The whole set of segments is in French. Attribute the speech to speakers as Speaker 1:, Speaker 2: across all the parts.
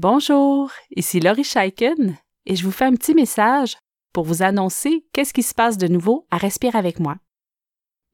Speaker 1: Bonjour, ici Laurie Scheiken et je vous fais un petit message pour vous annoncer qu'est-ce qui se passe de nouveau à Respirer avec moi.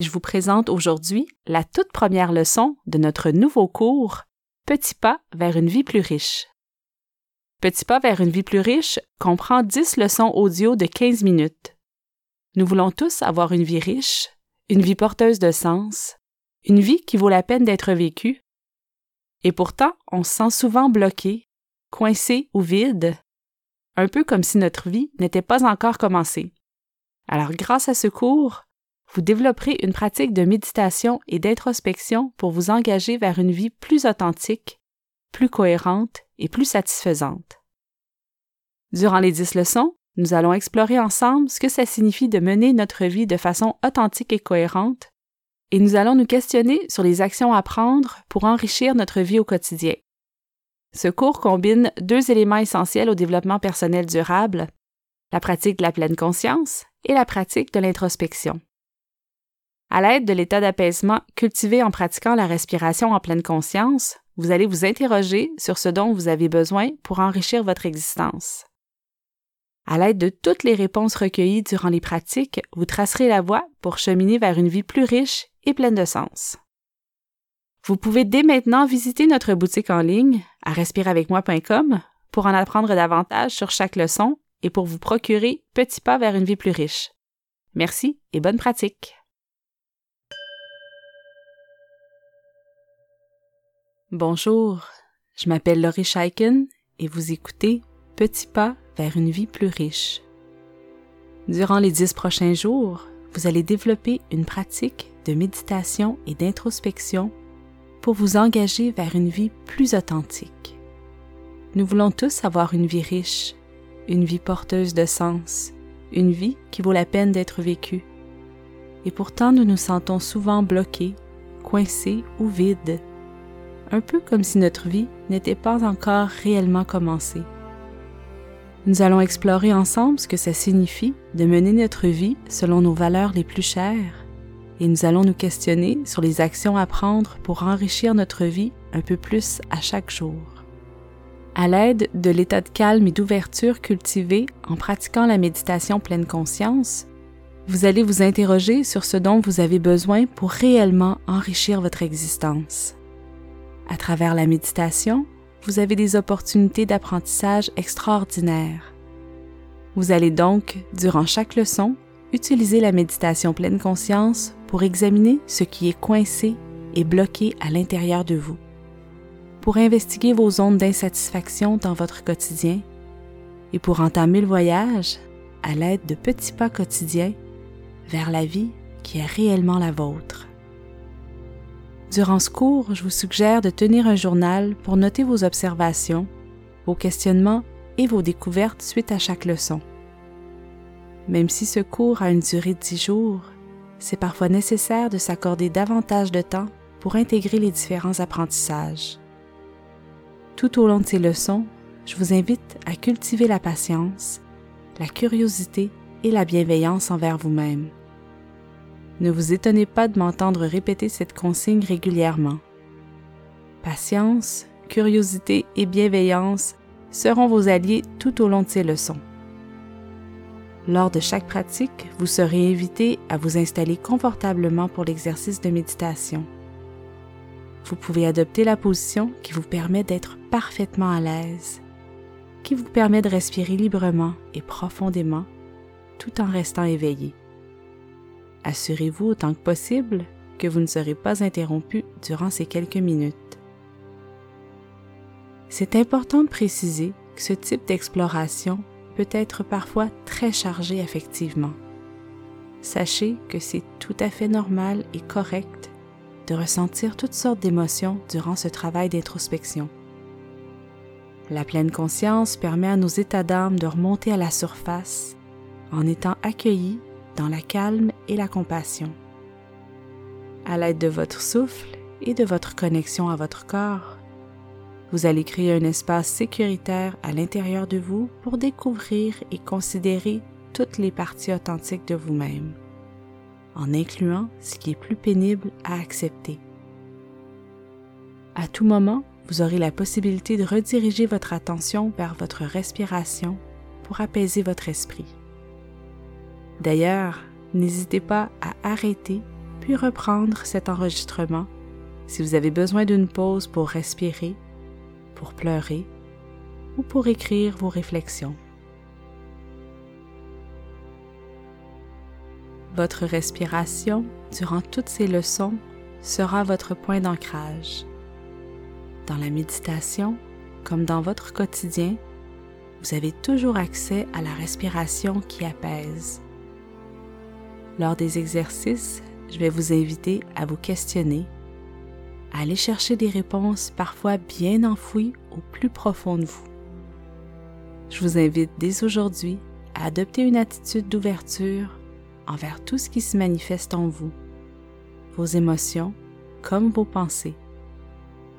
Speaker 1: Je vous présente aujourd'hui la toute première leçon de notre nouveau cours Petit pas vers une vie plus riche. Petit pas vers une vie plus riche comprend 10 leçons audio de 15 minutes. Nous voulons tous avoir une vie riche, une vie porteuse de sens, une vie qui vaut la peine d'être vécue. Et pourtant, on se sent souvent bloqué, coincé ou vide, un peu comme si notre vie n'était pas encore commencée. Alors, grâce à ce cours, vous développerez une pratique de méditation et d'introspection pour vous engager vers une vie plus authentique, plus cohérente et plus satisfaisante. Durant les dix leçons, nous allons explorer ensemble ce que ça signifie de mener notre vie de façon authentique et cohérente, et nous allons nous questionner sur les actions à prendre pour enrichir notre vie au quotidien. Ce cours combine deux éléments essentiels au développement personnel durable, la pratique de la pleine conscience et la pratique de l'introspection. À l'aide de l'état d'apaisement cultivé en pratiquant la respiration en pleine conscience, vous allez vous interroger sur ce dont vous avez besoin pour enrichir votre existence. À l'aide de toutes les réponses recueillies durant les pratiques, vous tracerez la voie pour cheminer vers une vie plus riche et pleine de sens. Vous pouvez dès maintenant visiter notre boutique en ligne à respireavecmoi.com pour en apprendre davantage sur chaque leçon et pour vous procurer Petit pas vers une vie plus riche. Merci et bonne pratique. Bonjour, je m'appelle Laurie Scheiken et vous écoutez Petit pas vers une vie plus riche. Durant les dix prochains jours, vous allez développer une pratique de méditation et d'introspection pour vous engager vers une vie plus authentique. Nous voulons tous avoir une vie riche, une vie porteuse de sens, une vie qui vaut la peine d'être vécue. Et pourtant, nous nous sentons souvent bloqués, coincés ou vides, un peu comme si notre vie n'était pas encore réellement commencée. Nous allons explorer ensemble ce que ça signifie de mener notre vie selon nos valeurs les plus chères et nous allons nous questionner sur les actions à prendre pour enrichir notre vie un peu plus à chaque jour. À l'aide de l'état de calme et d'ouverture cultivé en pratiquant la méditation pleine conscience, vous allez vous interroger sur ce dont vous avez besoin pour réellement enrichir votre existence. À travers la méditation, vous avez des opportunités d'apprentissage extraordinaires. Vous allez donc, durant chaque leçon, utiliser la méditation pleine conscience pour examiner ce qui est coincé et bloqué à l'intérieur de vous, pour investiguer vos zones d'insatisfaction dans votre quotidien et pour entamer le voyage à l'aide de petits pas quotidiens vers la vie qui est réellement la vôtre. Durant ce cours, je vous suggère de tenir un journal pour noter vos observations, vos questionnements et vos découvertes suite à chaque leçon. Même si ce cours a une durée de dix jours, c'est parfois nécessaire de s'accorder davantage de temps pour intégrer les différents apprentissages. Tout au long de ces leçons, je vous invite à cultiver la patience, la curiosité et la bienveillance envers vous-même. Ne vous étonnez pas de m'entendre répéter cette consigne régulièrement. Patience, curiosité et bienveillance seront vos alliés tout au long de ces leçons. Lors de chaque pratique, vous serez invité à vous installer confortablement pour l'exercice de méditation. Vous pouvez adopter la position qui vous permet d'être parfaitement à l'aise, qui vous permet de respirer librement et profondément tout en restant éveillé. Assurez-vous autant que possible que vous ne serez pas interrompu durant ces quelques minutes. C'est important de préciser que ce type d'exploration peut être parfois très chargé affectivement. Sachez que c'est tout à fait normal et correct de ressentir toutes sortes d'émotions durant ce travail d'introspection. La pleine conscience permet à nos états d'âme de remonter à la surface en étant accueillis dans la calme et la compassion. À l'aide de votre souffle et de votre connexion à votre corps, vous allez créer un espace sécuritaire à l'intérieur de vous pour découvrir et considérer toutes les parties authentiques de vous-même, en incluant ce qui est plus pénible à accepter. À tout moment, vous aurez la possibilité de rediriger votre attention vers votre respiration pour apaiser votre esprit. D'ailleurs, n'hésitez pas à arrêter puis reprendre cet enregistrement si vous avez besoin d'une pause pour respirer, pour pleurer ou pour écrire vos réflexions. Votre respiration durant toutes ces leçons sera votre point d'ancrage. Dans la méditation, comme dans votre quotidien, vous avez toujours accès à la respiration qui apaise. Lors des exercices, je vais vous inviter à vous questionner, à aller chercher des réponses parfois bien enfouies au plus profond de vous. Je vous invite dès aujourd'hui à adopter une attitude d'ouverture envers tout ce qui se manifeste en vous, vos émotions comme vos pensées.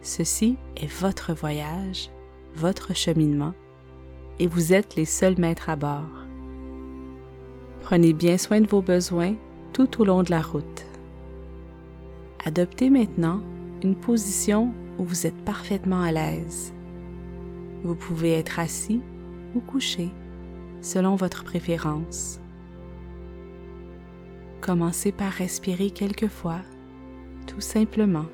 Speaker 1: Ceci est votre voyage, votre cheminement, et vous êtes les seuls maîtres à bord. Prenez bien soin de vos besoins tout au long de la route. Adoptez maintenant une position où vous êtes parfaitement à l'aise. Vous pouvez être assis ou couché selon votre préférence. Commencez par respirer quelques fois, tout simplement.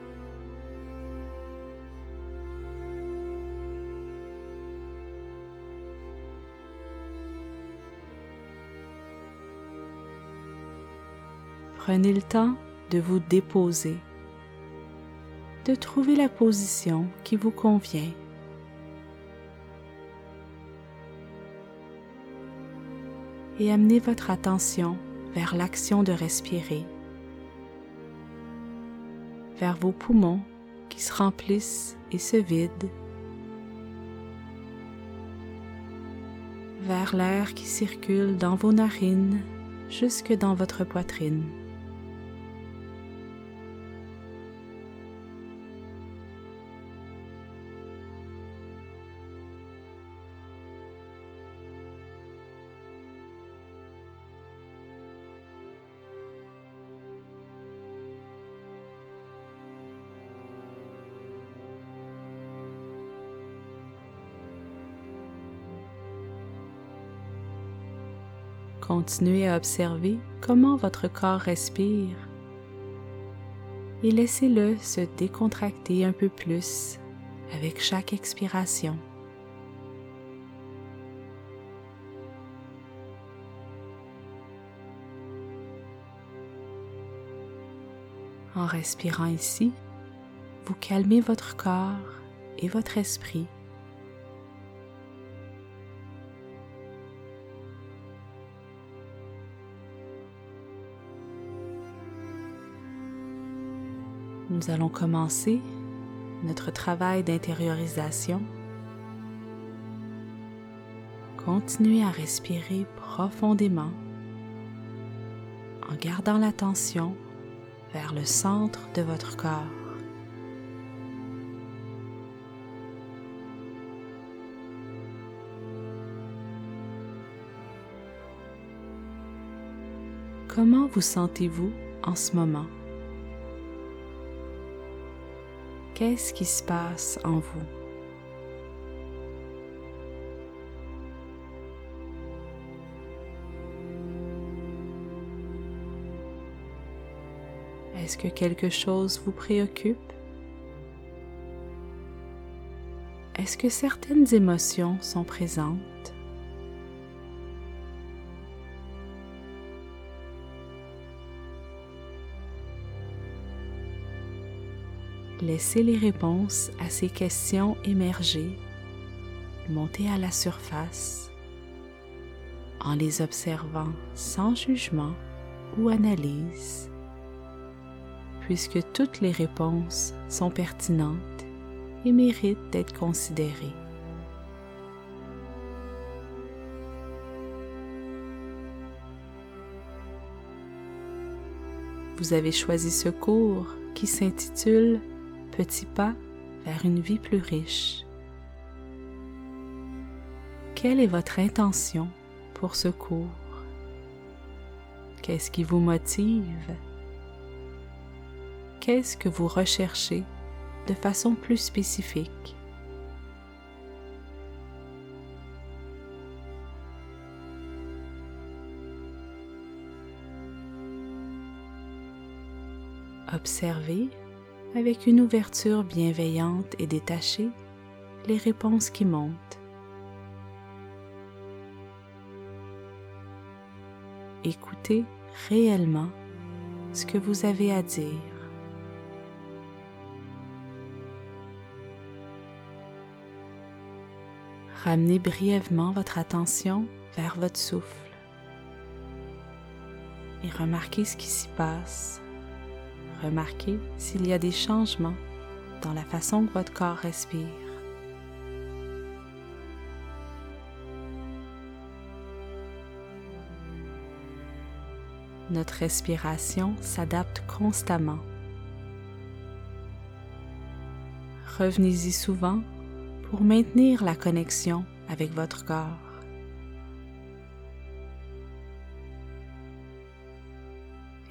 Speaker 1: Prenez le temps de vous déposer, de trouver la position qui vous convient. Et amenez votre attention vers l'action de respirer, vers vos poumons qui se remplissent et se vident, vers l'air qui circule dans vos narines jusque dans votre poitrine. Continuez à observer comment votre corps respire et laissez-le se décontracter un peu plus avec chaque expiration. En respirant ici, vous calmez votre corps et votre esprit nous allons commencer notre travail d'intériorisation. Continuez à respirer profondément en gardant l'attention vers le centre de votre corps. Comment vous sentez-vous en ce moment? Qu'est-ce qui se passe en vous? Est-ce que quelque chose vous préoccupe? Est-ce que certaines émotions sont présentes? Laissez les réponses à ces questions émerger, monter à la surface en les observant sans jugement ou analyse, puisque toutes les réponses sont pertinentes et méritent d'être considérées. Vous avez choisi ce cours qui s'intitule petit pas vers une vie plus riche. Quelle est votre intention pour ce cours? Qu'est-ce qui vous motive? Qu'est-ce que vous recherchez de façon plus spécifique? Observez avec une ouverture bienveillante et détachée les réponses qui montent. Écoutez réellement ce que vous avez à dire. Ramenez brièvement votre attention vers votre souffle et remarquez ce qui s'y passe. Remarquez s'il y a des changements dans la façon que votre corps respire. Notre respiration s'adapte constamment. Revenez-y souvent pour maintenir la connexion avec votre corps.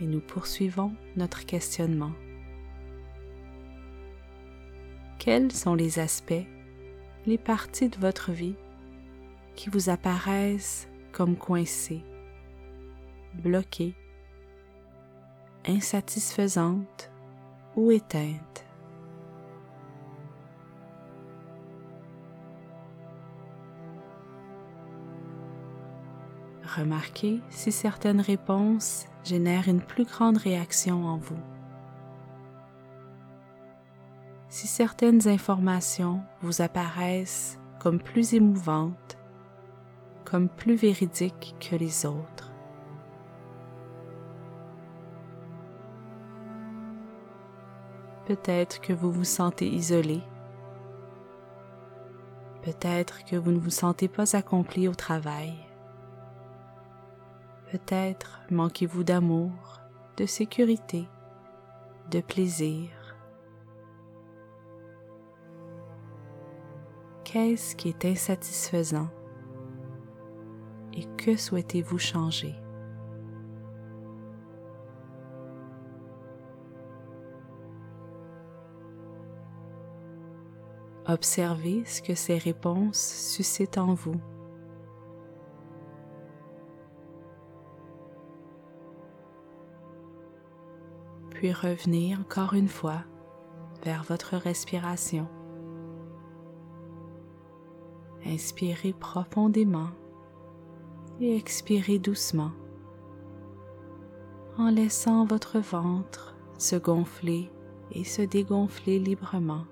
Speaker 1: Et nous poursuivons notre questionnement. Quels sont les aspects, les parties de votre vie qui vous apparaissent comme coincés, bloqués insatisfaisante ou éteinte. Remarquez si certaines réponses génèrent une plus grande réaction en vous. Si certaines informations vous apparaissent comme plus émouvantes, comme plus véridiques que les autres. Peut-être que vous vous sentez isolé. Peut-être que vous ne vous sentez pas accompli au travail. Peut-être manquez-vous d'amour, de sécurité, de plaisir. Qu'est-ce qui est insatisfaisant? Et que souhaitez-vous changer? Observez ce que ces réponses suscitent en vous. Puis revenez encore une fois vers votre respiration. Inspirez profondément et expirez doucement en laissant votre ventre se gonfler et se dégonfler librement.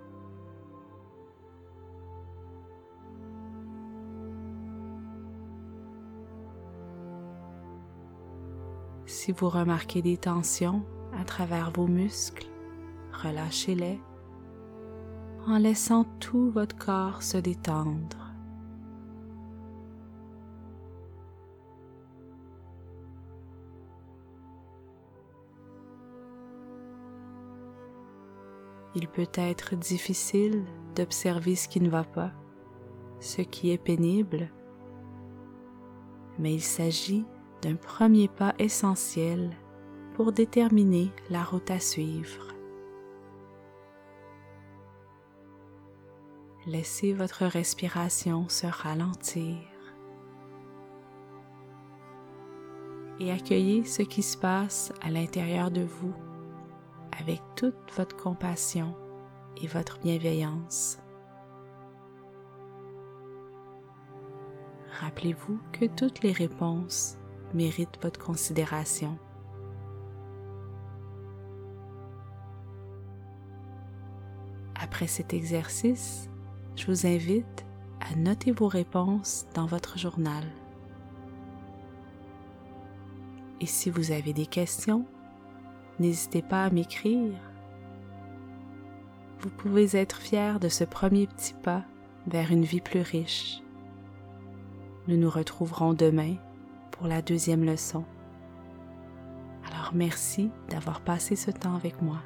Speaker 1: Si vous remarquez des tensions à travers vos muscles, relâchez-les en laissant tout votre corps se détendre. Il peut être difficile d'observer ce qui ne va pas, ce qui est pénible, mais il s'agit d'un premier pas essentiel pour déterminer la route à suivre. Laissez votre respiration se ralentir et accueillez ce qui se passe à l'intérieur de vous avec toute votre compassion et votre bienveillance. Rappelez-vous que toutes les réponses mérite votre considération. Après cet exercice, je vous invite à noter vos réponses dans votre journal. Et si vous avez des questions, n'hésitez pas à m'écrire. Vous pouvez être fier de ce premier petit pas vers une vie plus riche. Nous nous retrouverons demain pour la deuxième leçon. Alors merci d'avoir passé ce temps avec moi.